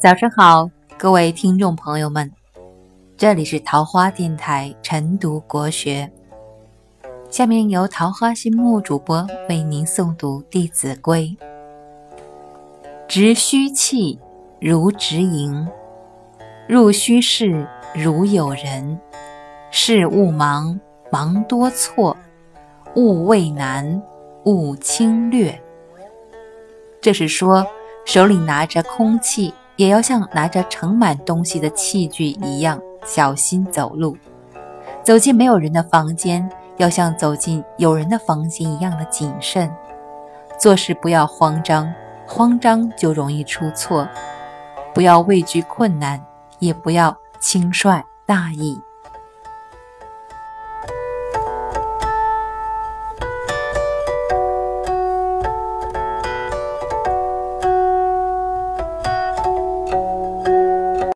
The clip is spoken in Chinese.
早上好，各位听众朋友们，这里是桃花电台晨读国学。下面由桃花心木主播为您诵读《弟子规》：直虚气，如直营；入虚室，如有人。事勿忙，忙多错；勿畏难，勿轻略。这是说，手里拿着空气，也要像拿着盛满东西的器具一样小心走路。走进没有人的房间。要像走进有人的房间一样的谨慎，做事不要慌张，慌张就容易出错；不要畏惧困难，也不要轻率大意。